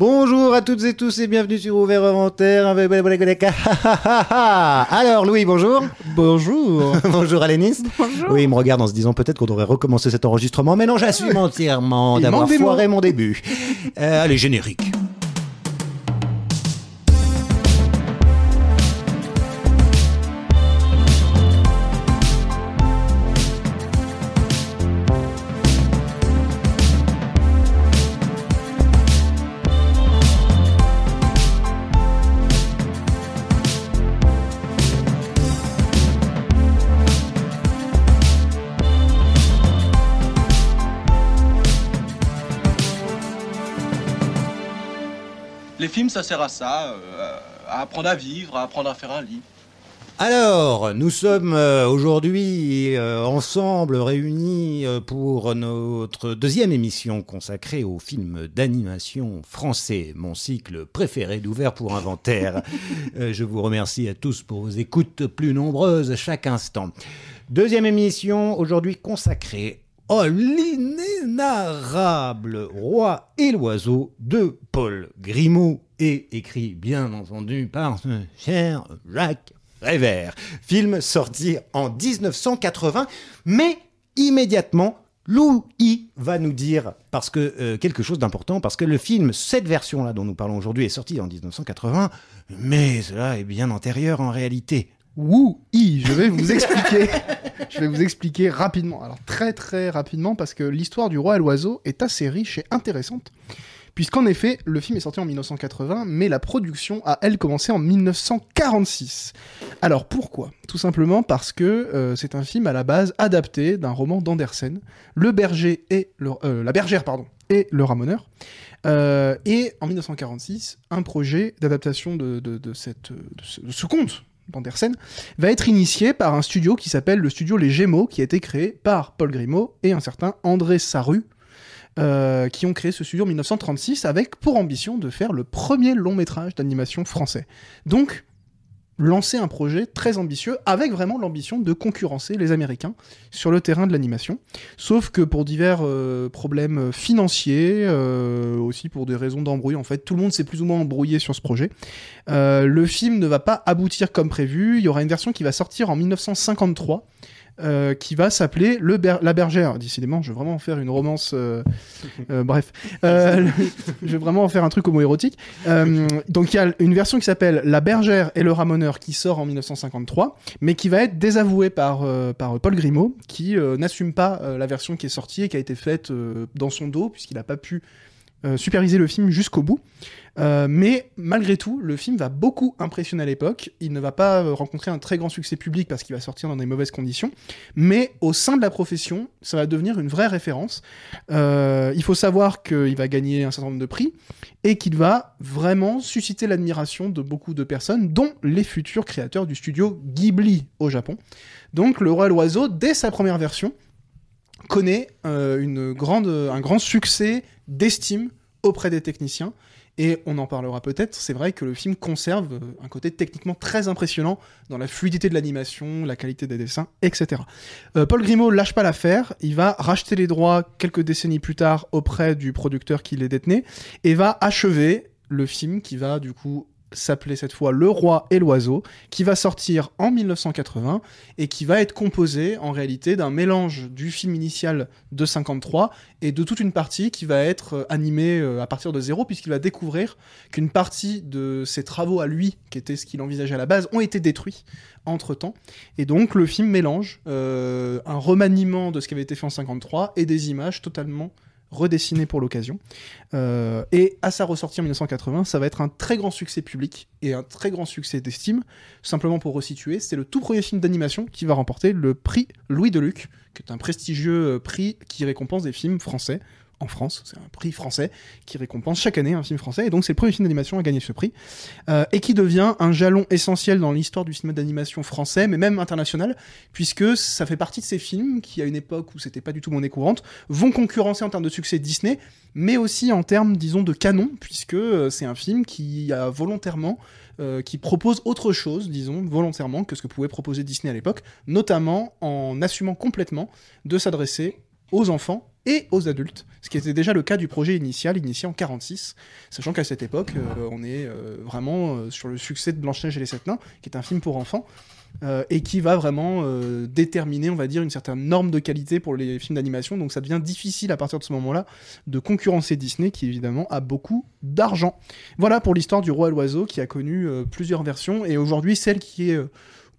Bonjour à toutes et tous et bienvenue sur Ouvert Inventaire. Alors Louis, bonjour. Bonjour. bonjour Alénis. Bonjour. Oui, il me regarde en se disant peut-être qu'on devrait recommencer cet enregistrement, mais non, j'assume entièrement d'avoir foiré mon début. Euh, allez, générique. Ça sert à ça, euh, à apprendre à vivre, à apprendre à faire un lit. Alors, nous sommes euh, aujourd'hui euh, ensemble réunis pour notre deuxième émission consacrée aux films d'animation français, mon cycle préféré d'ouvert pour inventaire. Je vous remercie à tous pour vos écoutes plus nombreuses chaque instant. Deuxième émission aujourd'hui consacrée à l'inénarrable roi et l'oiseau de Paul Grimaud et écrit bien entendu par ce cher Jacques Prévert. Film sorti en 1980, mais immédiatement, Louis va nous dire parce que euh, quelque chose d'important, parce que le film, cette version-là dont nous parlons aujourd'hui, est sorti en 1980, mais cela est bien antérieur en réalité. Oui, je vais vous expliquer. je vais vous expliquer rapidement. Alors très très rapidement parce que l'histoire du roi et l'oiseau est assez riche et intéressante. Puisqu'en effet, le film est sorti en 1980, mais la production a, elle, commencé en 1946. Alors pourquoi? Tout simplement parce que euh, c'est un film à la base adapté d'un roman d'Andersen, Le berger et euh, La bergère pardon, et le ramoneur. Euh, et en 1946, un projet d'adaptation de, cette, de ce, de ce conte va être initié par un studio qui s'appelle le studio Les Gémeaux, qui a été créé par Paul Grimaud et un certain André Saru, euh, qui ont créé ce studio en 1936 avec pour ambition de faire le premier long métrage d'animation français. Donc, lancer un projet très ambitieux avec vraiment l'ambition de concurrencer les Américains sur le terrain de l'animation. Sauf que pour divers euh, problèmes financiers, euh, aussi pour des raisons d'embrouille, en fait, tout le monde s'est plus ou moins embrouillé sur ce projet. Euh, le film ne va pas aboutir comme prévu. Il y aura une version qui va sortir en 1953. Euh, qui va s'appeler le Ber- La Bergère. Décidément, je vais vraiment en faire une romance. euh, euh, bref, je vais vraiment en faire un truc homoérotique. Donc il y a une version qui s'appelle La Bergère et le Ramoneur qui sort en 1953, mais qui va être désavouée par, par Paul Grimaud, qui n'assume pas la version qui est sortie et qui a été faite dans son dos, puisqu'il n'a pas pu euh, superviser le film jusqu'au bout. Euh, mais malgré tout, le film va beaucoup impressionner à l'époque. Il ne va pas euh, rencontrer un très grand succès public parce qu'il va sortir dans des mauvaises conditions. Mais au sein de la profession, ça va devenir une vraie référence. Il faut savoir qu'il va gagner un certain nombre de prix et qu'il va vraiment susciter l'admiration de beaucoup de personnes, dont les futurs créateurs du studio Ghibli au Japon. Donc le roi l'oiseau, dès sa première version, connaît une grande, un grand succès d'estime auprès des techniciens. Et on en parlera peut-être, c'est vrai que le film conserve euh, un côté techniquement très impressionnant dans la fluidité de l'animation, la qualité des dessins, etc. Euh, Paul Grimaud lâche pas l'affaire, il va racheter les droits quelques décennies plus tard auprès du producteur qui les détenait, et va achever le film qui va du coup s'appeler cette fois Le Roi et l'Oiseau, qui va sortir en 1980 et qui va être composé en réalité d'un mélange du film initial de 53 et de toute une partie qui va être euh, animée euh, à partir de zéro puisqu'il va découvrir qu'une partie de ses travaux à lui, qui était ce qu'il envisageait à la base, ont été détruits entre temps. Et donc le film mélange euh, un remaniement de ce qui avait été fait en 53 et des images totalement redessinées pour l'occasion. Euh, et à sa ressortie en 1980, ça va être un très grand succès public et un très grand succès d'estime. Simplement pour resituer, c'est le tout premier film d'animation qui va remporter le prix Louis Deluc, qui est un prestigieux euh, prix qui récompense des films français en France. C'est un prix français qui récompense chaque année un film français. Et donc, c'est le premier film d'animation à gagner ce prix. Euh, et qui devient un jalon essentiel dans l'histoire du cinéma d'animation français, mais même international, puisque ça fait partie de ces films qui, à une époque où c'était pas du tout monnaie courante, vont concurrencer en termes de succès Disney, mais aussi en termes, disons, de canon, puisque euh, c'est un film qui a volontairement euh, qui propose autre chose, disons, volontairement, que ce que pouvait proposer Disney à l'époque, notamment en assumant complètement de s'adresser aux enfants et aux adultes, ce qui était déjà le cas du projet initial, initié en 46, sachant qu'à cette époque, euh, on est euh, vraiment euh, sur le succès de Blanche-Neige et les Sept Nains, qui est un film pour enfants, et qui va vraiment déterminer, on va dire, une certaine norme de qualité pour les films d'animation, donc ça devient difficile à partir de ce moment-là de concurrencer Disney, qui évidemment a beaucoup d'argent. Voilà pour l'histoire du roi et l'oiseau, qui a connu plusieurs versions, et aujourd'hui celle qui est...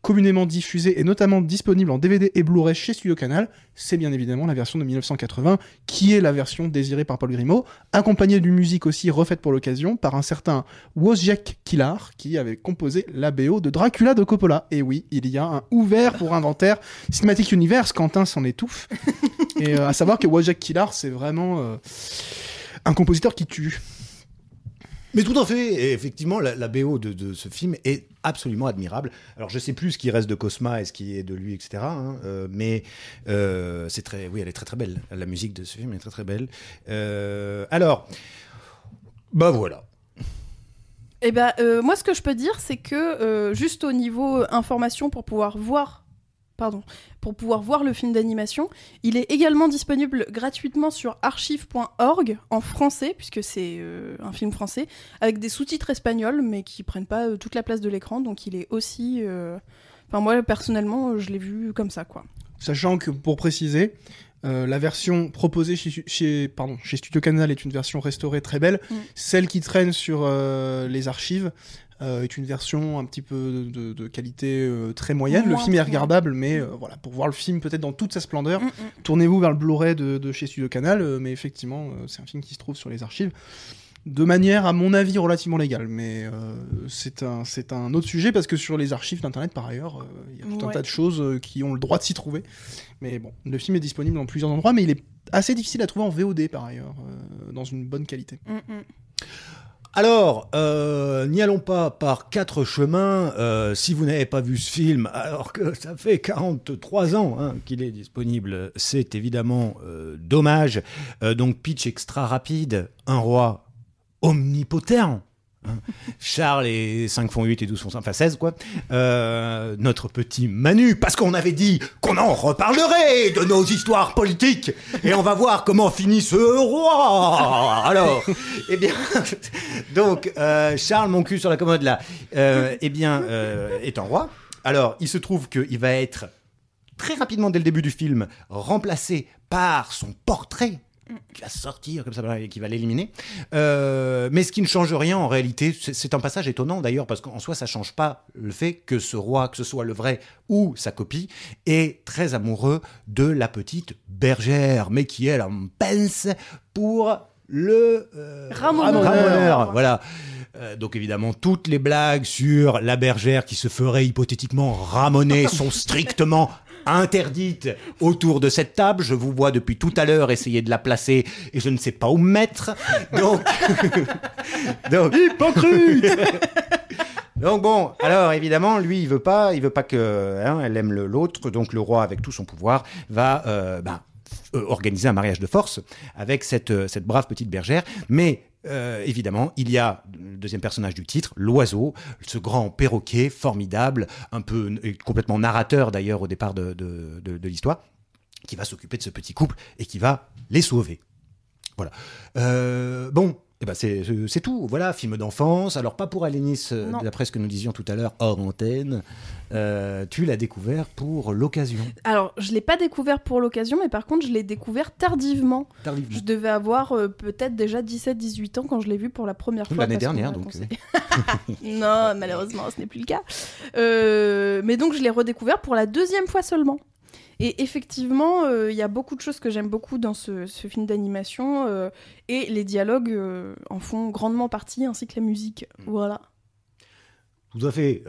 communément diffusée et notamment disponible en DVD et Blu-ray chez Studio Canal, c'est bien évidemment la version de 1980, qui est la version désirée par Paul Grimaud, accompagnée d'une musique aussi refaite pour l'occasion par un certain Wozciech Killar, qui avait composé la BO de Dracula de Coppola. Et oui, il y a un ouvert pour inventaire Cinematic Universe, Quentin s'en étouffe. et euh, à savoir que Wozciech Killar, c'est vraiment euh, un compositeur qui tue. Mais tout à fait, effectivement, la, BO de, ce film est absolument admirable. Alors, je sais plus ce qui reste de Cosma et ce qui est de lui, etc. hein, euh, mais euh, c'est très, oui, elle est très très belle. La musique de ce film est très très belle. Euh, alors, bah voilà. Eh ben, moi, ce que je peux dire, c'est que juste au niveau information pour pouvoir voir, pour pouvoir voir le film d'animation, il est également disponible gratuitement sur archive.org en français, puisque c'est euh, un film français, avec des sous-titres espagnols, mais qui prennent pas euh, toute la place de l'écran, donc il est aussi. euh, Enfin, moi, personnellement, je l'ai vu comme ça, quoi. Sachant que, pour préciser, euh, la version proposée chez, chez, pardon, chez Studio Canal est une version restaurée très belle. Mm. Celle qui traîne sur euh, les archives euh, est une version un petit peu de, de qualité très moyenne. le film est regardable, mais voilà, pour voir le film peut-être dans toute sa splendeur, Mm, mm. tournez-vous vers le Blu-ray de, de chez Studio Canal. mais effectivement, c'est un film qui se trouve sur les archives. De manière, à mon avis, relativement légale. Mais euh, c'est un, autre sujet parce que sur les archives d'Internet, par ailleurs, euh, il y a tout un tas de choses euh, qui ont le droit de s'y trouver. Mais bon, le film est disponible dans plusieurs endroits, mais il est assez difficile à trouver en VOD par ailleurs, euh, dans une bonne qualité. Mm, mm. Alors, euh, n'y allons pas par quatre chemins. euh, si vous n'avez pas vu ce film, alors que ça fait 43 ans hein, qu'il est disponible, c'est évidemment euh, dommage. Euh, donc, pitch extra rapide, un roi omnipotent. hein. Charles et 5 font 8 et 12 font 5, enfin 16 quoi. Euh, notre petit Manu, parce qu'on avait dit qu'on en reparlerait de nos histoires politiques. Et on va voir comment finit ce roi. Alors, eh bien, donc euh, Charles, mon cul sur la commode là, euh, eh bien, est un roi. Alors, il se trouve qu'il va être très rapidement dès le début du film remplacé par son portrait qui va sortir comme ça et qui va l'éliminer. Euh, mais ce qui ne change rien en réalité, c'est- un passage étonnant d'ailleurs parce qu'en soi ça change pas le fait que ce roi, que ce soit le vrai ou sa copie, est très amoureux de la petite bergère, mais qui elle en pense pour le euh, Ramoneur. Voilà. Euh, donc évidemment, toutes les blagues sur la bergère qui se ferait hypothétiquement ramoner sont strictement interdites autour de cette table. Je vous vois depuis tout à l'heure essayer de la placer et je ne sais pas où me mettre. Donc, donc hypocrite. Donc bon, alors évidemment, lui, il veut pas, il veut pas que, hein, elle aime l'autre. Donc le roi, avec tout son pouvoir, va euh, ben, euh, organiser un mariage de force avec cette, euh, cette brave petite bergère. Mais euh, évidemment, il y a le deuxième personnage du titre, l'oiseau, ce grand perroquet formidable, un peu complètement narrateur d'ailleurs au départ de, de, de- de l'histoire, qui va s'occuper de ce petit couple et qui va les sauver. Voilà. Euh, bon. Eh ben c'est c'est tout, voilà, film d'enfance. Alors pas pour Alénis, euh, d'après ce que nous disions tout à l'heure hors antenne. Euh, tu l'as découvert pour l'occasion. Alors, je l'ai pas découvert pour l'occasion, mais par contre, je l'ai découvert tardivement. Tardivement. Je devais avoir euh, peut-être déjà 17-18 ans quand je l'ai vu pour la première fois. L'année dernière, donc, non, malheureusement, ce n'est plus le cas. Euh, mais donc, je l'ai redécouvert pour la deuxième fois seulement. Et effectivement, euh, il y a beaucoup de choses que j'aime beaucoup dans ce, ce film d'animation, euh, et les dialogues euh, en font grandement partie, ainsi que la musique. Mm. Voilà. Tout à fait.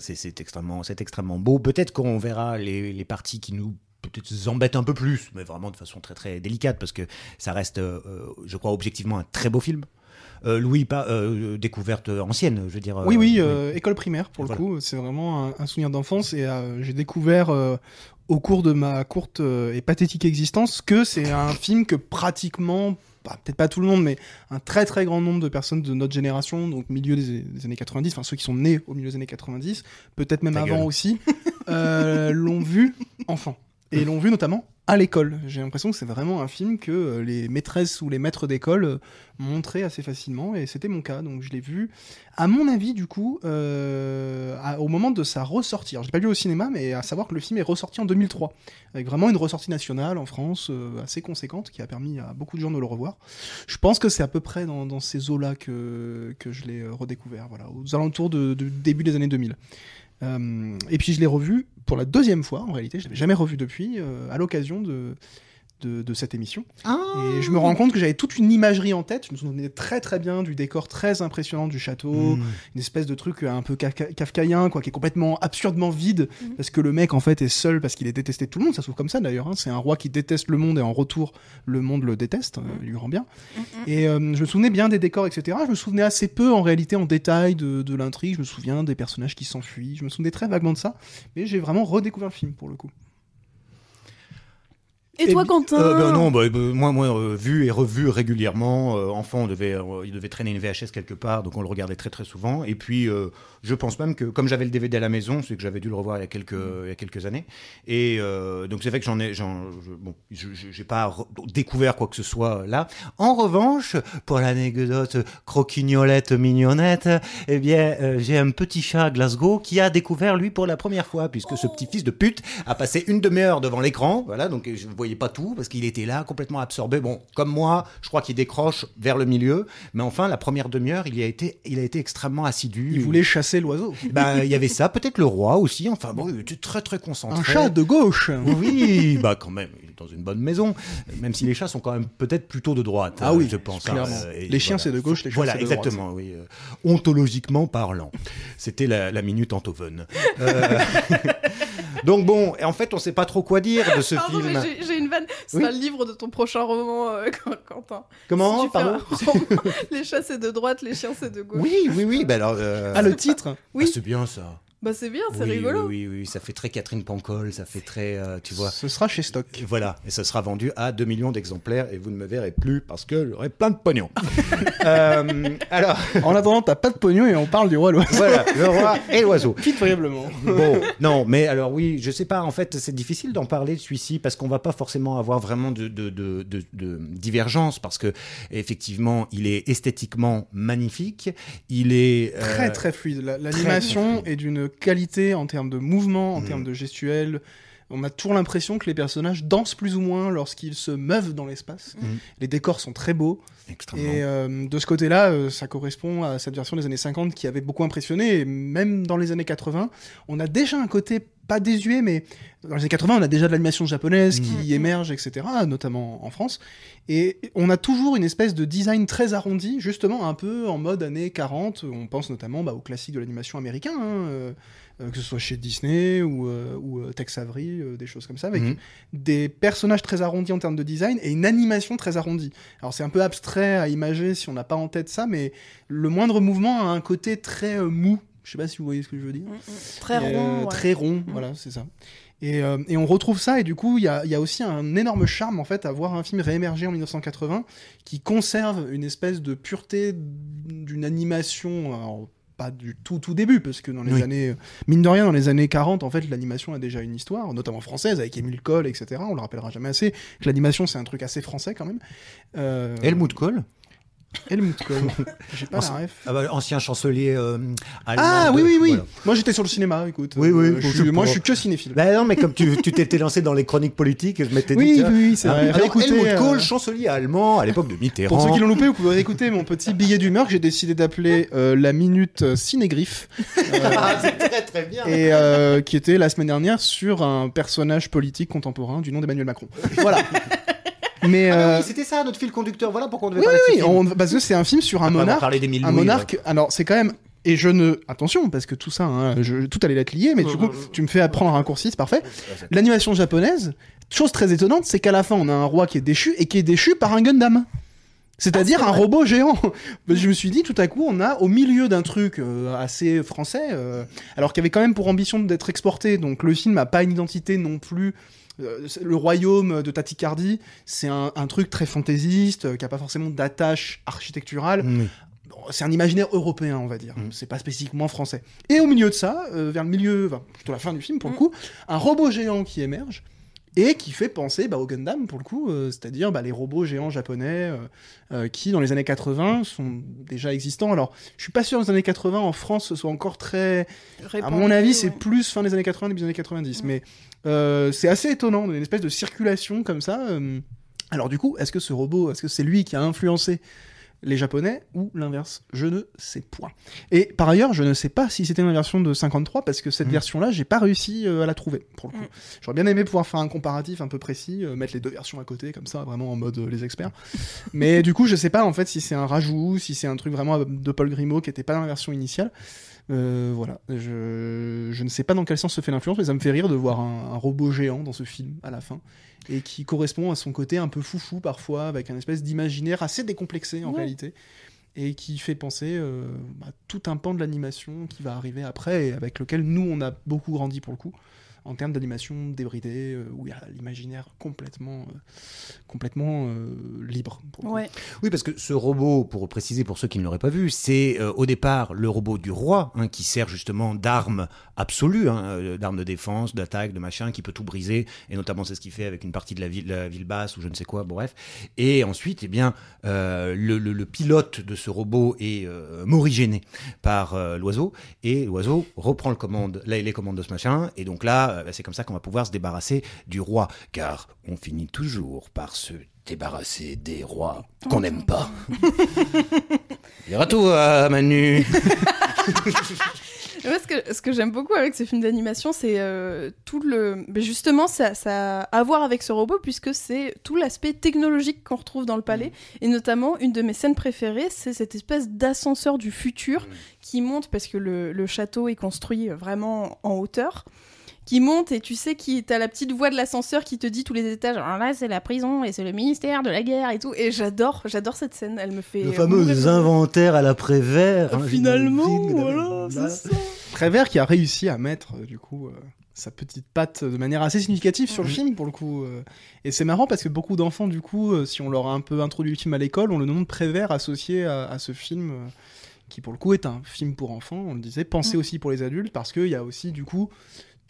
C'est extrêmement, beau. Peut-être qu'on verra les, les parties qui nous peut-être embêtent un peu plus, mais vraiment de façon très très délicate parce que ça reste, euh, je crois, objectivement un très beau film. Euh, Louis, pas euh, découverte ancienne, je veux dire. Oui, euh, oui, euh, école primaire pour le Voilà. coup. C'est vraiment un, un souvenir d'enfance et euh, j'ai découvert euh, au cours de ma courte euh, et pathétique existence que c'est un film que pratiquement, bah, peut-être pas tout le monde, mais un très très grand nombre de personnes de notre génération, donc milieu des, des années 90, enfin ceux qui sont nés au milieu des années 90, peut-être même Ta avant gueule. aussi, euh, l'ont vu enfant. Et l'ont vu notamment à l'école. J'ai l'impression que c'est vraiment un film que euh, les maîtresses ou les maîtres d'école euh, montraient assez facilement, et c'était mon cas. Donc je l'ai vu, à mon avis, du coup, euh, au moment de sa ressortie. Alors, je l'ai pas vu au cinéma, mais à savoir que le film est ressorti en 2003, avec vraiment une ressortie nationale en France assez conséquente, qui a permis à beaucoup de gens de le revoir. Je pense que c'est à peu près dans, ces eaux-là que, que je l'ai redécouvert, voilà, aux alentours de début des années 2000. Euh, et puis je l'ai revu pour la deuxième fois, en réalité, je l'avais jamais revu depuis, euh, à l'occasion de, de, de cette émission. Et je me rends compte que j'avais toute une imagerie en tête, je me souvenais très très bien du décor très impressionnant du château, Mmh. une espèce de truc un peu kafka- kafkaïen, quoi, qui est complètement absurdement vide, Mhm. parce que le mec en fait est seul parce qu'il est détesté de tout le monde, ça se trouve comme ça d'ailleurs, hein. c'est un roi qui déteste le monde et en retour le monde le déteste, euh, il lui rend bien. Et euh, je me souvenais bien des décors, etc. Je me souvenais assez peu en réalité en détail de, de l'intrigue, je me souviens des personnages qui s'enfuient, je me souvenais très vaguement de ça, mais j'ai vraiment redécouvert le film pour le coup. Et Eh toi, bi- Quentin Euh, ben non, bah, bah, moi, moi euh, vu et revu régulièrement. Euh, enfant, on devait, euh, il devait traîner une VHS quelque part, donc on le regardait très très souvent. Et puis, je pense même que comme j'avais le DVD à la maison, c'est que j'avais dû le revoir il y a quelques, il y a quelques années. Et donc c'est vrai que j'en ai, j'en, je- bon, j'ai pas découvert quoi que ce soit là. En revanche, pour l'anecdote croquignolette mignonnette, eh bien, j'ai un petit chat à Glasgow qui a découvert lui pour la première fois, puisque ce petit fils de pute a passé une demi-heure devant l'écran, voilà, donc je ne pas tout parce qu'il était là complètement absorbé. Bon, comme moi, je crois qu'il décroche vers le milieu, mais enfin la première demi-heure, il a été, il a été extrêmement assidu. Il voulait chasser l'oiseau. Ben, il y avait ça, peut-être le roi aussi. Enfin bon, il était très très concentré. Un chat de gauche Oui, bah quand même, il est dans une bonne maison. Même si les chats sont quand même peut-être plutôt de droite. Ah euh, oui, je pense. hein, Les chiens, c'est de gauche, les chats, Voilà, c'est de droite. exactement, oui. euh, ontologiquement parlant. C'était la, la minute Antoven. Euh, Donc bon, et en fait, on sait pas trop quoi dire de ce Pardon, film. mais j'ai- une vanne. C'est Oui. un livre de ton prochain roman, euh, Quentin. Comment Si Pardon roman, Les chats c'est de droite, les chiens c'est de gauche. Oui, oui, oui. Bah alors, euh, Ah, le titre Oui. ah, c'est bien ça. Bah c'est bien, c'est oui, rigolo. Oui, oui, oui, ça fait très Catherine Pancol, ça fait très, euh, tu vois. Ce sera chez Stock. Voilà, et ça sera vendu à 2 millions d'exemplaires et vous ne me verrez plus parce que j'aurai plein de pognon. Euh, alors, En attendant, t'as pas de pognon et on parle du roi l'oiseau. voilà, le roi et l'oiseau. Pitoyablement. Bon, non, mais alors oui, je sais pas, en fait, c'est difficile d'en parler de celui-ci parce qu'on va pas forcément avoir vraiment de, de, de, de, de divergence parce que, effectivement, il est esthétiquement magnifique, il est. euh, Très très fluide. La- L'animation est d'une qualité en termes de mouvement, en Mm. termes de gestuelle. On a toujours l'impression que les personnages dansent plus ou moins lorsqu'ils se meuvent dans l'espace. Mm. Les décors sont très beaux. extrêmement. Et euh, de ce côté-là, euh, ça correspond à cette version des années 50 qui avait beaucoup impressionné. Et même dans les années 80, on a déjà un côté pas désuet, mais dans les années 80, on a déjà de l'animation japonaise qui émerge, etc., notamment en France. Et on a toujours une espèce de design très arrondi, justement un peu en mode années 40. On pense notamment bah, aux classiques de l'animation américain, hein, euh, que ce soit chez Disney ou, euh, ou euh, Tex Avery, euh, des choses comme ça, avec Mhm. des personnages très arrondis en termes de design et une animation très arrondie. Alors c'est un peu abstrait à imager si on n'a pas en tête ça, mais le moindre mouvement a un côté très mou. Je sais pas si vous voyez ce que je veux dire. Mm, mm. Très Et, rond. euh, ouais. Très rond, voilà, c'est ça. Et, euh, et on retrouve ça, et du coup, il y a, il y a aussi un énorme charme, en fait, à voir un film réémerger en 1980 qui conserve une espèce de pureté d'une animation. alors, pas du tout tout début, parce que dans les Oui. années, mine de rien, dans les années 40, en fait, l'animation a déjà une histoire, notamment française, avec Émile Cole, etc. On le rappellera jamais assez, que l'animation, c'est un truc assez français, quand même. Euh, Helmut Kohl, Helmut Kohl. J'ai pas Ancien- la ref. ah bah, ancien chancelier euh, allemand. Ah oui, oui, oui. voilà. Moi, j'étais sur le cinéma, écoute. Oui, oui, Euh, je suis- moi, je suis que cinéphile. Bah non, mais comme tu tu t'étais lancé dans les chroniques politiques, je m'étais dit. Oui, tiens, oui, oui, c'est ah, vrai. Alors, Réécoutez, Helmut euh, Kohl, chancelier allemand à l'époque de Mitterrand. Pour ceux qui l'ont loupé, vous pouvez réécouter mon petit billet d'humeur que j'ai décidé d'appeler euh, la minute euh, cinégriffe, Ah, c'est très très bien. et euh, qui était la semaine dernière sur un personnage politique contemporain du nom d'Emmanuel Macron. Voilà. Mais Ah euh, oui, c'était ça notre fil conducteur. Voilà pourquoi on devait oui, parler de ce oui, film. on- parce que c'est un film sur un monarque, parlé d'Émile un monarque. Alors c'est quand même et je ne attention parce que tout ça, hein, je, tout allait être lié, mais du coup tu me fais apprendre un raccourci, c'est parfait. L'animation japonaise, chose très étonnante, c'est qu'à la fin on a un roi qui est déchu et qui est déchu par un Gundam. C'est-à-dire Ah, un robot géant. je me suis dit, tout à coup, on a au milieu d'un truc euh, assez français, euh, alors qu'il avait quand même pour ambition d'être exporté. Donc le film n'a pas une identité non plus. Euh, c'est- le royaume de Taticardi, c'est un, un truc très fantaisiste, euh, qui a pas forcément d'attache architecturale. C'est un imaginaire européen, on va dire. Mm. C'est pas spécifiquement français. Et au milieu de ça, euh, vers le milieu, enfin, plutôt la fin du film pour le Mm. coup, un robot géant qui émerge et qui fait penser bah, au Gundam pour le coup, euh, c'est-à-dire bah, les robots géants japonais euh, euh, qui dans les années 80 sont déjà existants. Alors je suis pas sûr que dans les années 80 en France ce soit encore très... À mon avis c'est plus fin des années 80 début des années 90, Ouais. mais euh, c'est assez étonnant, une espèce de circulation comme ça. Alors du coup, est-ce que ce robot, est-ce que c'est lui qui a influencé les Japonais ou l'inverse Je ne sais point. Et par ailleurs, je ne sais pas si c'était une version de 53 parce que cette Mhm. version-là, j'ai pas réussi euh, à la trouver pour le coup. Mhm. J'aurais bien aimé pouvoir faire un comparatif un peu précis, euh, mettre les deux versions à côté comme ça, vraiment en mode euh, les experts. Mais du coup, je sais pas en fait si c'est un rajout, si c'est un truc vraiment de Paul Grimaud qui était pas dans la version initiale. Euh, voilà, je, je ne sais pas dans quel sens se fait l'influence, mais ça me fait rire de voir un, un robot géant dans ce film à la fin et qui correspond à son côté un peu foufou parfois, avec un espèce d'imaginaire assez décomplexé en Ouais. réalité, et qui fait penser euh, bah, tout un pan de l'animation qui va arriver après, et avec lequel nous on a beaucoup grandi pour le coup, en termes d'animation débridée, euh, où il y a l'imaginaire complètement, euh, complètement euh, libre. Ouais. Oui, parce que ce robot, pour préciser pour ceux qui ne l'auraient pas vu, c'est euh, au départ le robot du roi, hein, qui sert justement d'arme absolue, hein, d'arme de défense, d'attaque, de machin, qui peut tout briser, et notamment c'est ce qu'il fait avec une partie de la ville, la ville basse ou je ne sais quoi, bref. Et ensuite, eh bien, euh, le, le- le pilote de ce robot est euh, morigéné par euh, l'oiseau, et l'oiseau reprend le commande, là, les commandes de ce machin, et donc là, euh, c'est comme ça qu'on va pouvoir se débarrasser du roi, car on finit toujours par se débarrasser des rois qu'on n'aime pas. Dire à toi, Manu. Ce que, ce que j'aime beaucoup avec ce film d'animation, c'est euh, tout le. mais justement, ça, ça a à voir avec ce robot, puisque c'est tout l'aspect technologique qu'on retrouve dans le palais. Et notamment, une de mes scènes préférées, c'est cette espèce d'ascenseur du futur qui monte, parce que le, le château est construit vraiment en hauteur. Qui monte et tu sais qui t'as la petite voix de l'ascenseur qui te dit tous les étages. Alors là c'est la prison et c'est le ministère de la guerre et tout. Et j'adore, j'adore cette scène. Elle me fait. Le fameux inventaire à l'après-vert. hein, Finalement, voilà, là. c'est ça. Prévert qui a réussi à mettre euh, du coup euh, sa petite patte de manière assez significative sur le film pour le coup. euh. Et c'est marrant parce que beaucoup d'enfants du coup, euh, si on leur a un peu introduit le film à l'école, ont le nom de Prévert associé à, à ce film qui pour le coup est un film pour enfants. On le disait, pensé aussi pour les adultes parce qu'il y a aussi du coup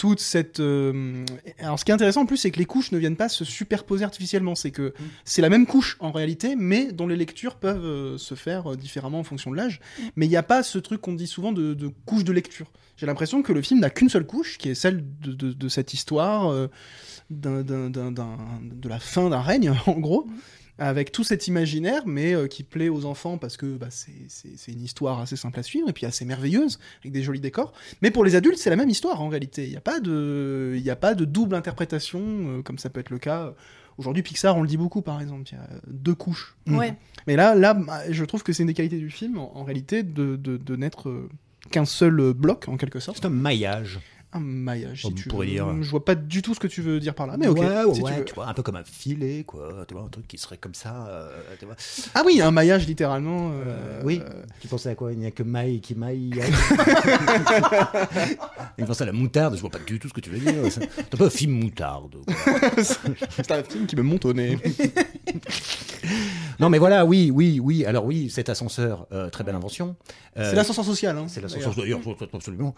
toute cette. euh, Alors, ce qui est intéressant en plus, c'est que les couches ne viennent pas se superposer artificiellement. C'est que c'est la même couche en réalité, mais dont les lectures peuvent euh, se faire euh, différemment en fonction de l'âge. Mais il n'y a pas ce truc qu'on dit souvent de, de couche de lecture. J'ai l'impression que le film n'a qu'une seule couche, qui est celle de, de- de cette histoire de la fin d'un règne, en gros. Avec tout cet imaginaire, mais euh, qui plaît aux enfants parce que bah, c'est- une histoire assez simple à suivre et puis assez merveilleuse, avec des jolis décors. Mais pour les adultes, c'est la même histoire en réalité. Il n'y a, pas de- y a pas de double interprétation, euh, comme ça peut être le cas. Aujourd'hui, Pixar, on le dit beaucoup par exemple, il y a deux couches. Ouais. Mais là, là, bah, je trouve que c'est une des qualités du film, en, en réalité, de, de, de n'être euh, qu'un seul bloc, en quelque sorte. C'est un maillage. Un maillage, si tu veux. dire. Je vois pas du tout ce que tu veux dire par là, mais ok. ouais, ouais, si tu ouais, veux. tu vois, un peu comme un filet, quoi. Tu vois, un truc qui serait comme ça. euh, tu vois. Ah oui, un maillage, littéralement. euh, Euh, oui. euh, Tu pensais à quoi? Il n'y a que maille qui maille. Il pensait à la moutarde. Je vois pas du tout ce que tu veux dire. C'est un peu un film moutarde. c'est un film qui me monte au nez. Non, mais voilà, oui, oui, oui. Alors oui, cet ascenseur, euh, très belle invention. Euh, c'est l'ascenseur social. Hein, C'est l'ascenseur. D'ailleurs, absolument.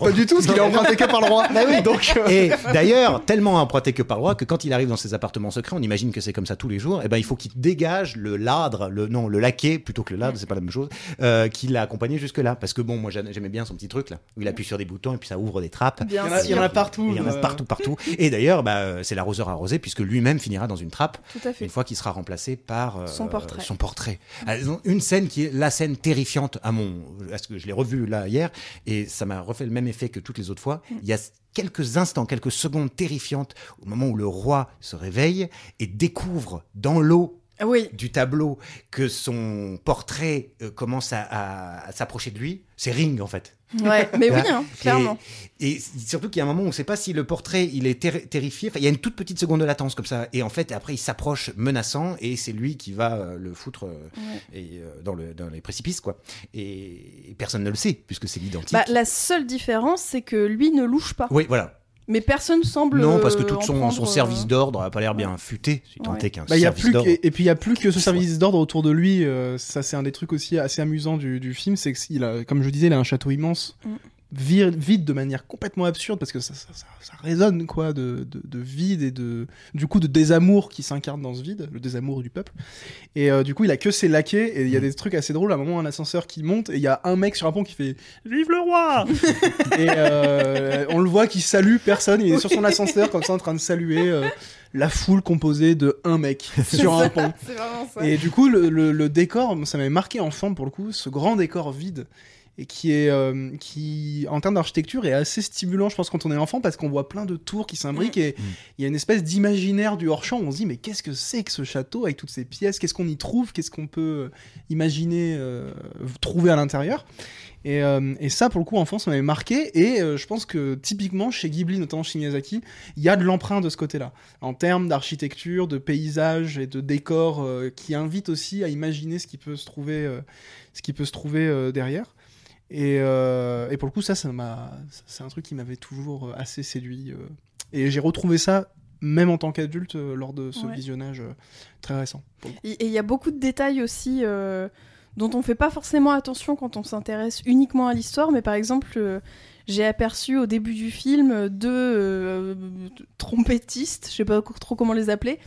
Pas du tout, parce qu'il est emprunté que par le roi. Donc, euh, Et d'ailleurs, tellement emprunté que par le roi que quand il arrive dans ses appartements secrets, on imagine que c'est comme ça tous les jours. Et ben, il faut qu'il dégage le ladre, le non, le laquais plutôt que le ladre, c'est pas la même chose, euh, qui l'a accompagné jusque là. Parce que bon, moi j'aimais bien son petit truc là, où il appuie sur des boutons et puis ça ouvre des trappes. Bien il y en a- il y en a sûr. partout. Il y en a partout, partout. Et d'ailleurs, bah, c'est l'arroseur arrosé puisque lui-même finira dans une trappe Tout à fait. une fois qu'il sera remplacé par euh, Son portrait. son portrait. Ah, Une scène qui est la scène terrifiante à mon, parce que je l'ai revu là hier et ça m'a refait le même effet que toutes les autres fois. Mm. Il y a quelques instants, quelques secondes terrifiantes au moment où le roi se réveille et découvre dans l'eau Oui, du tableau que son portrait euh, commence à, à- à s'approcher de lui. C'est Ring en fait. Ouais, mais oui, hein, clairement. Et, et surtout qu'il y a un moment où on ne sait pas si le portrait il est terri- terrifié. Enfin, il y a une toute petite seconde de latence comme ça. Et en fait, après, il s'approche menaçant et c'est lui qui va euh, le foutre euh, Ouais. et, euh, dans, le, dans les précipices, quoi. Et, et personne ne le sait puisque c'est l'identique. Bah, la seule différence, c'est que lui ne louche pas. Oui, voilà. Mais personne semble. Non, parce que euh, tout en son, prendre, son euh, service d'ordre n'a pas l'air bien futé. Si tant est qu'un Bah, y a service plus d'ordre. que- et puis il y a plus que ce service d'ordre autour de lui. euh, ça, c'est un des trucs aussi assez amusants du, du film, c'est que s'il a, comme je disais, il a un château immense Mm. Vi- vide de manière complètement absurde parce que ça, ça, ça- ça résonne quoi de, de, de vide et de du coup de désamour qui s'incarne dans ce vide, le désamour du peuple. Et euh, du coup, il a que ses laquais et il y a des trucs assez drôles. À un moment, un ascenseur qui monte et il y a un mec sur un pont qui fait Vive le roi Et euh, on le voit qui salue personne. Il est sur son ascenseur comme ça en train de saluer euh, la foule composée de un mec sur un pont. Ça. Et du coup, le, le- le décor, ça m'avait marqué enfant pour le coup, ce grand décor vide. Et qui est, euh, qui, en termes d'architecture, est assez stimulant, je pense, quand on est enfant, parce qu'on voit plein de tours qui s'imbriquent et il y a une espèce d'imaginaire du hors-champ. où On se dit, mais qu'est-ce que c'est que ce château avec toutes ces pièces? Qu'est-ce qu'on y trouve? Qu'est-ce qu'on peut euh, imaginer euh, trouver à l'intérieur? Et, euh, et ça, pour le coup, enfant, ça m'avait marqué. Et euh, je pense que typiquement, chez Ghibli, notamment chez Miyazaki, il y a de l'emprunt de ce côté-là. En termes d'architecture, de paysage et de décor euh, qui invite aussi à imaginer ce qui peut se trouver, euh, ce qui peut se trouver euh, derrière. Et, euh, et pour le coup, ça, ça m'a, c'est un truc qui m'avait toujours euh, assez séduit. euh. Et j'ai retrouvé ça même en tant qu'adulte lors de ce Ouais. visionnage très récent. Et il y a beaucoup de détails aussi euh, dont on fait pas forcément attention quand on s'intéresse uniquement à l'histoire, mais par exemple, euh, j'ai aperçu au début du film deux trompettistes, je sais pas trop comment les appeler,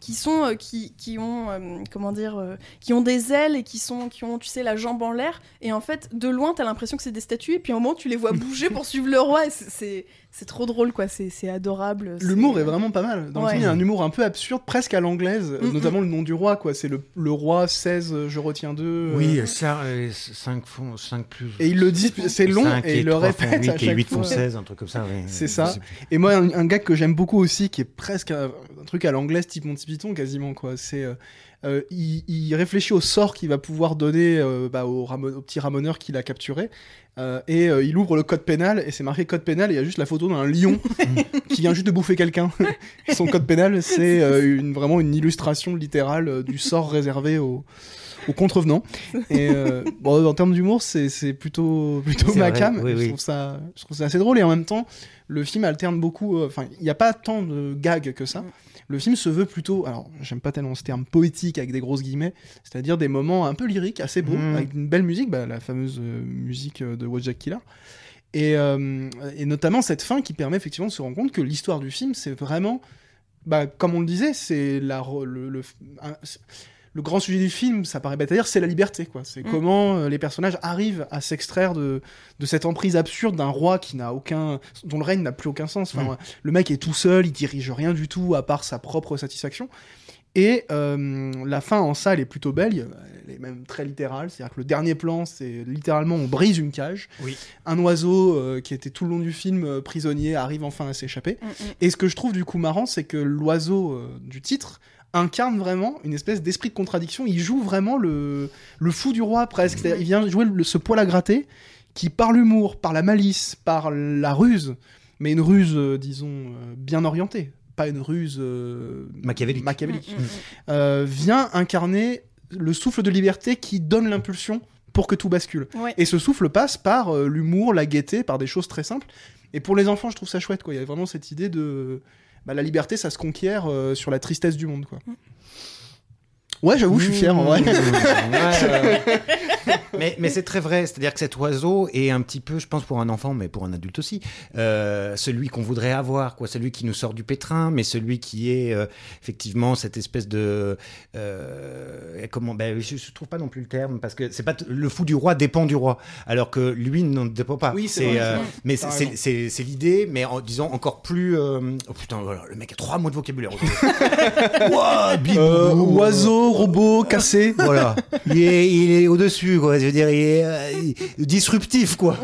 qui sont euh, qui, qui ont euh, comment dire euh, qui ont des ailes et qui sont qui ont tu sais la jambe en l'air et en fait de loin t'as l'impression que c'est des statues et puis à un moment tu les vois bouger pour suivre le roi et c'est- c'est trop drôle quoi c'est c'est adorable L'humour est vraiment pas mal. Dans le film, il y a un humour un peu absurde, presque à l'anglaise, Mm, notamment le nom du roi, quoi. C'est le, le roi 16, euh, je retiens deux. Oui, euh, ça, 5 font 5 plus. Et il le dit, c'est long, Cinq et il le trois font répète huit, à et chaque 8 font fois. 16, un truc comme ça. C'est ça. Et moi, un, un gag que j'aime beaucoup aussi, qui est presque un, un truc à l'anglaise, type Monty Python, quasiment, quoi. C'est. euh, euh, il, il réfléchit au sort qu'il va pouvoir donner euh, bah, au, ramo- au petit ramoneur qu'il a capturé. euh, et il ouvre le code pénal, et c'est marqué code pénal, et il y a juste la photo d'un lion qui vient juste de bouffer quelqu'un. Son code pénal, c'est une, vraiment une illustration littérale du sort réservé aux, aux contrevenants. Et bon, en termes d'humour, c'est c'est plutôt, plutôt C'est ma vrai, cam. oui, je, oui. Trouve ça, je trouve ça assez drôle, et en même temps, le film alterne beaucoup. Enfin, il n'y a pas tant de gags que ça. Le film se veut plutôt, alors j'aime pas tellement ce terme poétique avec des grosses guillemets, c'est-à-dire des moments un peu lyriques, assez beaux, Mm. avec une belle musique, bah, la fameuse euh, musique euh, de Wojak Killer. Et, euh, et notamment cette fin qui permet effectivement de se rendre compte que l'histoire du film, c'est vraiment, bah, comme on le disait, c'est la, le, le, un- c'est- le grand sujet du film, ça paraît bête à dire, c'est la liberté. quoi. C'est Mm. comment euh, les personnages arrivent à s'extraire de, de cette emprise absurde d'un roi qui n'a aucun, dont le règne n'a plus aucun sens. Enfin, Mm. Le mec est tout seul, il dirige rien du tout à part sa propre satisfaction. Et euh, la fin en ça, elle est plutôt belle, elle est même très littérale, c'est-à-dire que le dernier plan, c'est littéralement on brise une cage, Oui. un oiseau euh, qui était tout le long du film euh, prisonnier arrive enfin à s'échapper. Mm. Et ce que je trouve du coup marrant, c'est que l'oiseau du titre incarne vraiment une espèce d'esprit de contradiction. Il joue vraiment le, le fou du roi presque. C'est-à-dire, il vient jouer le- ce poil à gratter qui, par l'humour, par la malice, par la ruse, mais une ruse, euh, disons, euh, bien orientée, pas une ruse euh, Machiavélique. machiavélique, Mm, mm, mm. euh, vient incarner le souffle de liberté qui donne l'impulsion pour que tout bascule. Ouais. Et ce souffle passe par euh, l'humour, la gaieté, par des choses très simples. Et pour les enfants, je trouve ça chouette. Quoi. Il y a vraiment cette idée de bah, la liberté, ça se conquiert euh, sur la tristesse du monde. Quoi. Ouais, j'avoue, je suis fier en vrai. Ouais, ouais, ouais. mais mais c'est très vrai, c'est-à-dire que cet oiseau est un petit peu, je pense pour un enfant, mais pour un adulte aussi, euh, celui qu'on voudrait avoir, quoi, celui qui nous sort du pétrin, mais celui qui est euh, effectivement cette espèce de euh, comment, ben, je, je trouve pas non plus le terme parce que c'est pas le fou du roi dépend du roi, alors que lui n'en dépend pas. Oui, c'est mais c'est l'idée, mais en disant encore plus. euh, oh putain, voilà, le mec a trois mots de vocabulaire. Euh, oiseau, robot, cassé. Voilà. Il est, il est quoi. Je veux dire, il est, euh, disruptif, quoi.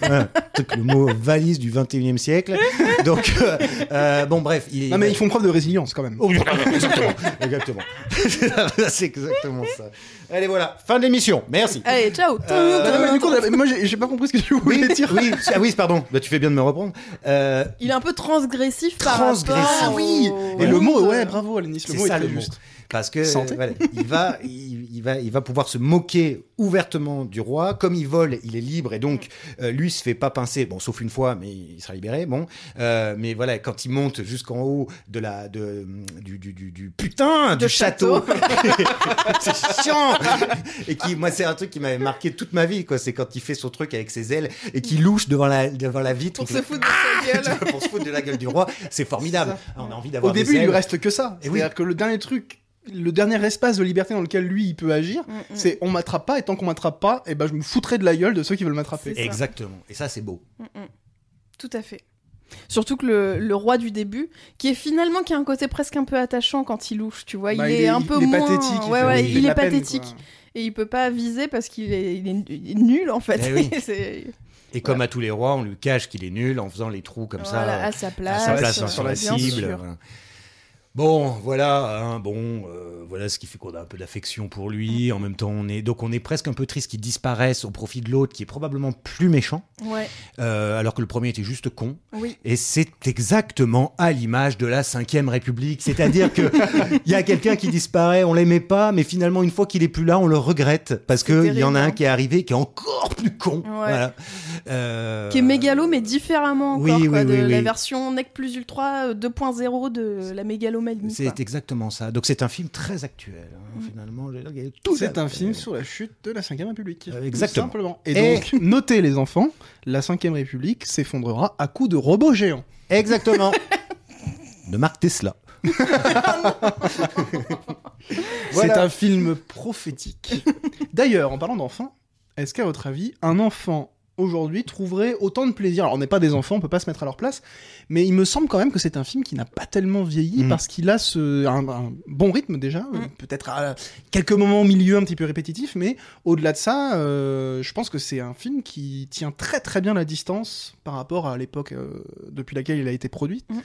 Voilà. Truc, le mot valise du 21e siècle. Donc, euh, euh, bon, bref. Il est, Non, mais ils font preuve de résilience quand même. Oh, exactement. exactement. C'est exactement ça. Allez, voilà. Fin de l'émission. Merci. Allez, ciao Euh, Ah, non, mais du coup, moi j'ai pas compris ce que tu voulais Oui, dire. oui, ah oui, pardon. Bah, tu fais bien de me reprendre. Euh, Il est un peu transgressif par Transgressif. Ah oui. au Et le mot, ouais, bravo Alanis, le C'est mot est ça, très le mot. Parce que voilà, il va, il, il va, il va pouvoir se moquer ouvertement du roi. Comme il vole, il est libre et donc euh, lui se fait pas pincer. Bon, sauf une fois, mais il sera libéré. Bon, Euh, mais voilà, quand il monte jusqu'en haut de la, de, du, du, du, du putain De du château, château. c'est chiant. Et qui, moi, c'est un truc qui m'avait marqué toute ma vie, quoi. C'est quand il fait son truc avec ses ailes et qu'il louche devant la, devant la vitre. Pour se foutre de sa tu gueule. pour se foutre de la gueule du roi, c'est formidable. Ah, on a envie d'avoir Au des début, il lui ailes. reste que ça. Et oui. C'est-à-dire que le dernier truc, le dernier espace de liberté dans lequel lui il peut agir, Mm, mm. c'est on m'attrape pas et tant qu'on m'attrape pas, et ben je me foutrai de la gueule de ceux qui veulent m'attraper. Exactement. Et ça, c'est beau. Mm, mm. Tout à fait. Surtout que le, le roi du début, qui est finalement qui a un côté presque un peu attachant quand il louche, tu vois, Bah, il, est un peu moins. pathétique. ouais, fait- ouais, il, est peine, pathétique et il peut pas viser parce qu'il est, il est, il est nul en fait. Eh oui. Et comme à tous les rois, on lui cache qu'il est nul en faisant les trous comme voilà, ça. à sa à place, sa place sur la cible. sûr. Bon, voilà, hein, bon, euh, voilà ce qui fait qu'on a un peu d'affection pour lui. En même temps, on est donc on est presque un peu triste qu'il disparaisse au profit de l'autre, qui est probablement plus méchant, Ouais, euh, alors que le premier était juste con. oui. Et c'est exactement à l'image de la Cinquième République, c'est-à-dire que il y a quelqu'un qui disparaît, on l'aimait pas, mais finalement une fois qu'il est plus là, on le regrette parce que il y en a un hein. qui est arrivé qui est encore plus con. Voilà. Euh, Qui est mégalo, mais différemment oui, encore, oui, quoi, oui, de la version NEC plus Ultra euh, 2.0 de la mégalomanie. C'est exactement ça. Donc c'est un film très actuel, hein, finalement. Tout C'est un film sur la chute de la 5ème République. Euh, Tout exactement. simplement. Et, Et- donc, notez les enfants, la 5ème République s'effondrera à coups de robots géants. Exactement. de Marc Tesla. C'est un film prophétique. D'ailleurs, en parlant d'enfants, est-ce qu'à votre avis, un enfant aujourd'hui trouverait autant de plaisir? Alors, on n'est pas des enfants, on peut pas se mettre à leur place, mais il me semble quand même que c'est un film qui n'a pas tellement vieilli Mm. parce qu'il a ce, un, un bon rythme déjà, euh, Mm. peut-être à quelques moments au milieu un petit peu répétitif, mais au-delà de ça, euh, je pense que c'est un film qui tient très très bien la distance par rapport à l'époque euh, depuis laquelle il a été produit. Mm.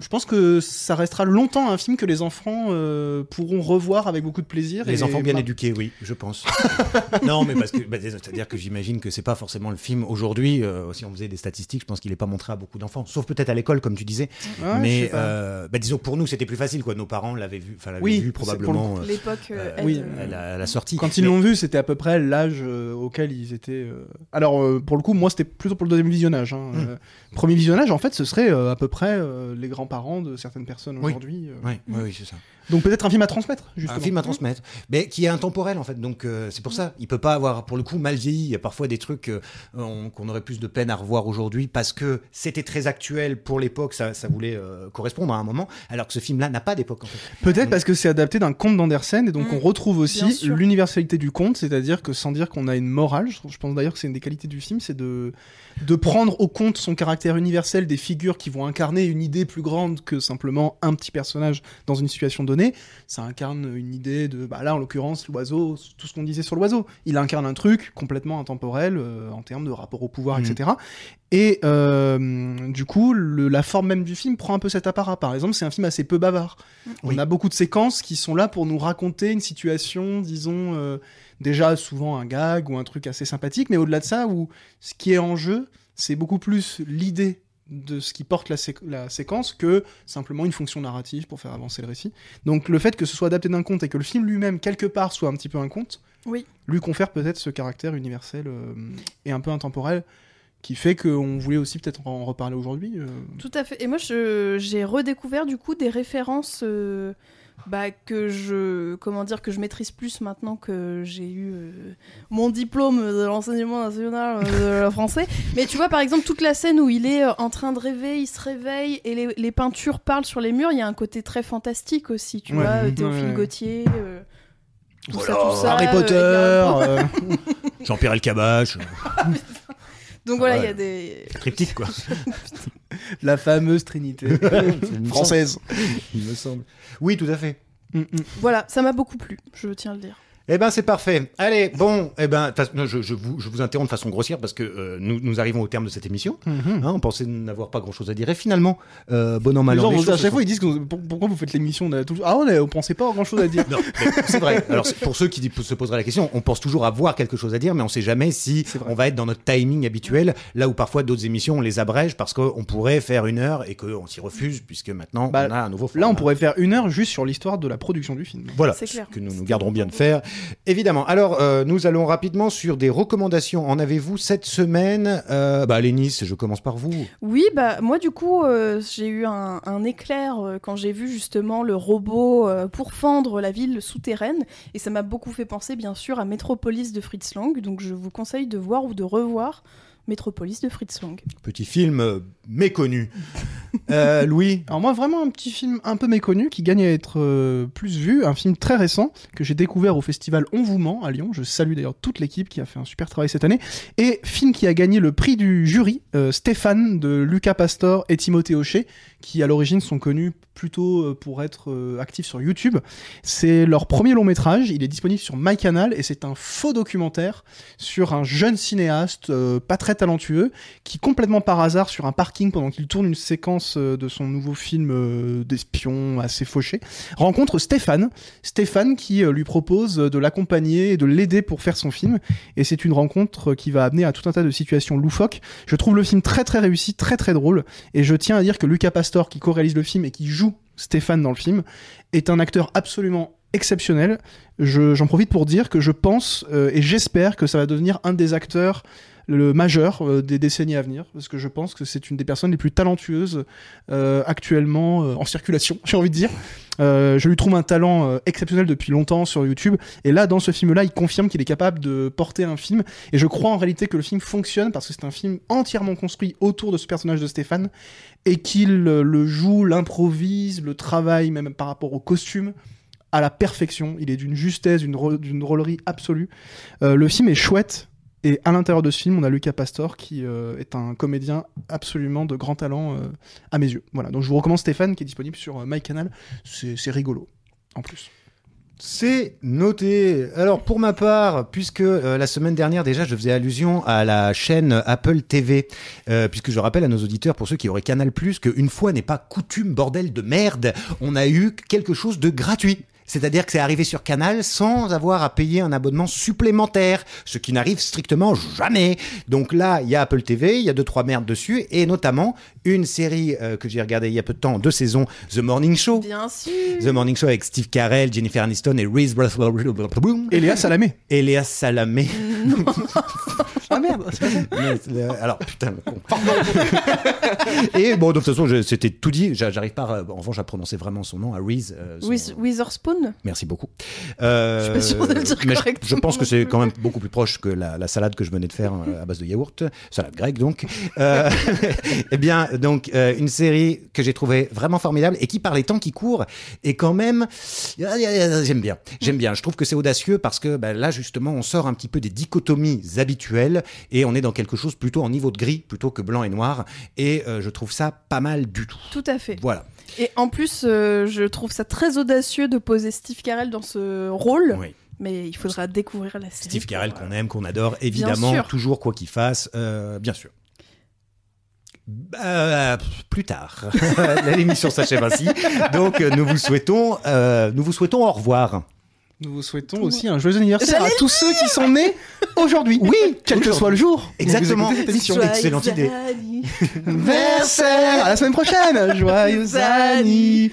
Je pense que ça restera longtemps un film que les enfants euh, pourront revoir avec beaucoup de plaisir. Les et- enfants bien bah, éduqués, oui, je pense. non, mais parce que, bah, c'est-à-dire que j'imagine que c'est pas forcément le film aujourd'hui. euh, si on faisait des statistiques, je pense qu'il est pas montré à beaucoup d'enfants, sauf peut-être à l'école, comme tu disais. ouais, mais euh, bah, disons que pour nous, c'était plus facile, quoi. Nos parents l'avaient vu, enfin l'avaient Oui, vu probablement euh, L'époque euh, oui, à, la, à la sortie. Quand ils Mais- l'ont vu, c'était à peu près l'âge auquel ils étaient. Alors, pour le coup, moi, c'était plutôt pour le deuxième visionnage. hein. Mm. Euh, premier visionnage, en fait, ce serait à peu près les grands-parents de certaines personnes Oui. aujourd'hui. ouais, oui, c'est ça. Donc, peut-être un film à transmettre, justement. Un film à transmettre, mais qui est intemporel en fait. Donc euh, c'est pour ça, il peut pas avoir pour le coup mal vieilli. Il y a parfois des trucs euh, on- qu'on aurait plus de peine à revoir aujourd'hui parce que c'était très actuel pour l'époque. Ça, ça voulait euh, correspondre à un moment, alors que ce film-là n'a pas d'époque en fait. Peut-être parce que c'est adapté d'un conte d'Andersen, et donc Mm. on retrouve aussi l'universalité du conte, c'est-à-dire que sans dire qu'on a une morale, je, je pense d'ailleurs que c'est une des qualités du film, c'est de, de prendre au compte son caractère universel des figures qui vont incarner une idée plus grande que simplement un petit personnage dans une situation donnée. Ça incarne une idée de, bah là en l'occurrence, l'oiseau, tout ce qu'on disait sur l'oiseau. Il incarne un truc complètement intemporel euh, en termes de rapport au pouvoir, etc. Et euh, du coup, le- la forme même du film prend un peu cet apparat. Par exemple, c'est un film assez peu bavard. On a beaucoup de séquences qui sont là pour nous raconter une situation, disons, euh, déjà souvent un gag ou un truc assez sympathique, mais au-delà de ça, où ce qui est en jeu, c'est beaucoup plus l'idée de ce qui porte la, sé- la séquence que simplement une fonction narrative pour faire avancer le récit. Donc le fait que ce soit adapté d'un conte et que le film lui-même, quelque part, soit un petit peu un conte, Oui. lui confère peut-être ce caractère universel euh, et un peu intemporel qui fait qu'on voulait aussi peut-être en reparler aujourd'hui. euh. Tout à fait. Et moi, j'ai redécouvert du coup des références euh, bah, que je, comment dire, que je maîtrise plus maintenant que j'ai eu euh, mon diplôme de l'enseignement national euh, de français. Mais tu vois, par exemple, toute la scène où il est euh, en train de rêver, il se réveille et les, les peintures parlent sur les murs, il y a un côté très fantastique aussi. Tu Ouais. vois, euh. Théophile Ouais. Gautier. euh, tout Voilà. ça, tout ça. Harry Potter. Euh, Jean-Pierre Elkabbach, Donc voilà, il Ouais. y a des. triptyque quoi. la fameuse trinité française. Il me semble. Oui, tout à fait. Mm, mm. Voilà, ça m'a beaucoup plu, je tiens à le dire. Eh ben c'est parfait. Allez, bon, eh ben je, je vous, je vous interromps de façon grossière parce que euh, nous, nous arrivons au terme de cette émission. Mhm. Hein, on pensait n'avoir pas grand-chose à dire et finalement, euh, bon an mal Les an, à chaque sont fois, ils disent que pour- pourquoi vous faites l'émission toujours- Ah, on, a- on pensait pas grand chose à dire. Non, c'est vrai. Alors, pour ceux qui se poseraient la question, on pense toujours avoir quelque chose à dire, mais on sait jamais si on va être dans notre timing habituel, là où parfois d'autres émissions, on les abrège parce qu'on pourrait faire une heure et qu'on s'y refuse, puisque maintenant, Bah, on a un nouveau Là, on pourrait faire une heure juste sur l'histoire de la production du film. Voilà, C'est ce clair. que nous nous garderons bien de faire. Évidemment. Alors, euh, nous allons rapidement sur des recommandations. En avez-vous cette semaine? Euh, Bah, je commence par vous. Oui, bah moi du coup euh, j'ai eu un, un éclair euh, quand j'ai vu justement le robot pour fendre la ville souterraine et ça m'a beaucoup fait penser bien sûr à Metropolis de Fritz Lang donc je vous conseille de voir ou de revoir Metropolis de Fritz Lang. Petit film euh, méconnu. Euh, Louis Alors moi, vraiment un petit film un peu méconnu qui gagne à être euh, plus vu, un film très récent que j'ai découvert au festival On vous ment à Lyon. Je salue d'ailleurs toute l'équipe qui a fait un super travail cette année. Et film qui a gagné le prix du jury, euh, Stéphane de Lucas Pastor et Timothée Hochet, qui à l'origine sont connus plutôt euh, pour être euh, actifs sur YouTube. C'est leur premier long métrage, il est disponible sur MyCanal et c'est un faux documentaire sur un jeune cinéaste euh, pas très talentueux qui complètement par hasard sur un parking pendant qu'il tourne une séquence de son nouveau film d'espion assez fauché, rencontre Stéphane. Stéphane qui lui propose de l'accompagner et de l'aider pour faire son film. Et c'est une rencontre qui va amener à tout un tas de situations loufoques. Je trouve le film très très réussi, très très drôle. Et je tiens à dire que Lucas Pastor, qui co-réalise le film et qui joue Stéphane dans le film, est un acteur absolument exceptionnel. Je- J'en profite pour dire que je pense euh, et j'espère que ça va devenir un des acteurs le majeur euh, des décennies à venir, parce que je pense que c'est une des personnes les plus talentueuses euh, actuellement en circulation, j'ai envie de dire. Euh, je lui trouve un talent euh, exceptionnel depuis longtemps sur YouTube, et là, dans ce film-là, il confirme qu'il est capable de porter un film, et je crois en réalité que le film fonctionne, parce que c'est un film entièrement construit autour de ce personnage de Stéphane, et qu'il euh, le joue, l'improvise, le travaille même par rapport au costume à la perfection. Il est d'une justesse, d'une drôlerie absolue. Le film est chouette. Et à l'intérieur de ce film, on a Lucas Pastor qui euh, est un comédien absolument de grand talent euh, à mes yeux. Voilà, donc je vous recommande Stéphane qui est disponible sur euh, MyCanal. C'est rigolo en plus. C'est noté. Alors pour ma part, puisque euh, la semaine dernière déjà je faisais allusion à la chaîne Apple TV, puisque je rappelle à nos auditeurs, pour ceux qui auraient Canal+, qu'une fois n'est pas coutume, bordel de merde, on a eu quelque chose de gratuit. C'est-à-dire que c'est arrivé sur Canal sans avoir à payer un abonnement supplémentaire, ce qui n'arrive strictement jamais. Donc là, il y a Apple TV, il y a deux trois merdes dessus, et notamment une série euh, que j'ai regardée il y a peu de temps, deux saisons, The Morning Show. Bien sûr. The Morning Show avec Steve Carell, Jennifer Aniston et Reese Witherspoon. Et Léa Salamé. Et Léa Salamé. ah merde, c'est pas ça. Mais, euh, Alors, putain, le con. Et bon, de toute façon, c'était tout dit. J'a- J'arrive pas, à- en revanche, à prononcer vraiment son nom, à Reese. euh, son- Witherspoon? Merci beaucoup. Euh, Je suis pas sûre de le dire mais je- correctement je, pense que c'est quand même beaucoup plus proche que la, la salade que je venais de faire euh, à base de yaourt, salade grecque donc. Euh, eh bien, donc euh, une série que j'ai trouvée vraiment formidable et qui, par les temps qui courent, est quand même, j'aime bien, j'aime bien. Je trouve que c'est audacieux parce que ben, là justement, on sort un petit peu des dichotomies habituelles et on est dans quelque chose plutôt en niveau de gris plutôt que blanc et noir. Et euh, je trouve ça pas mal du tout. Tout à fait. Voilà. Et en plus, euh, je trouve ça très audacieux de poser Steve Carell dans ce rôle. Oui. Mais il faudra découvrir la série. Steve Carell qu'on aime, qu'on adore, évidemment, toujours quoi qu'il fasse, euh, bien sûr. Euh, plus tard. L'émission s'achève ainsi. Donc euh, nous vous souhaitons, euh, nous vous souhaitons au revoir. Nous vous souhaitons aussi un joyeux anniversaire à tous ceux qui sont nés aujourd'hui. Oui, quel que soit le jour. Exactement. Excellente idée. Anniversaire À la semaine prochaine Joyeux anniversaire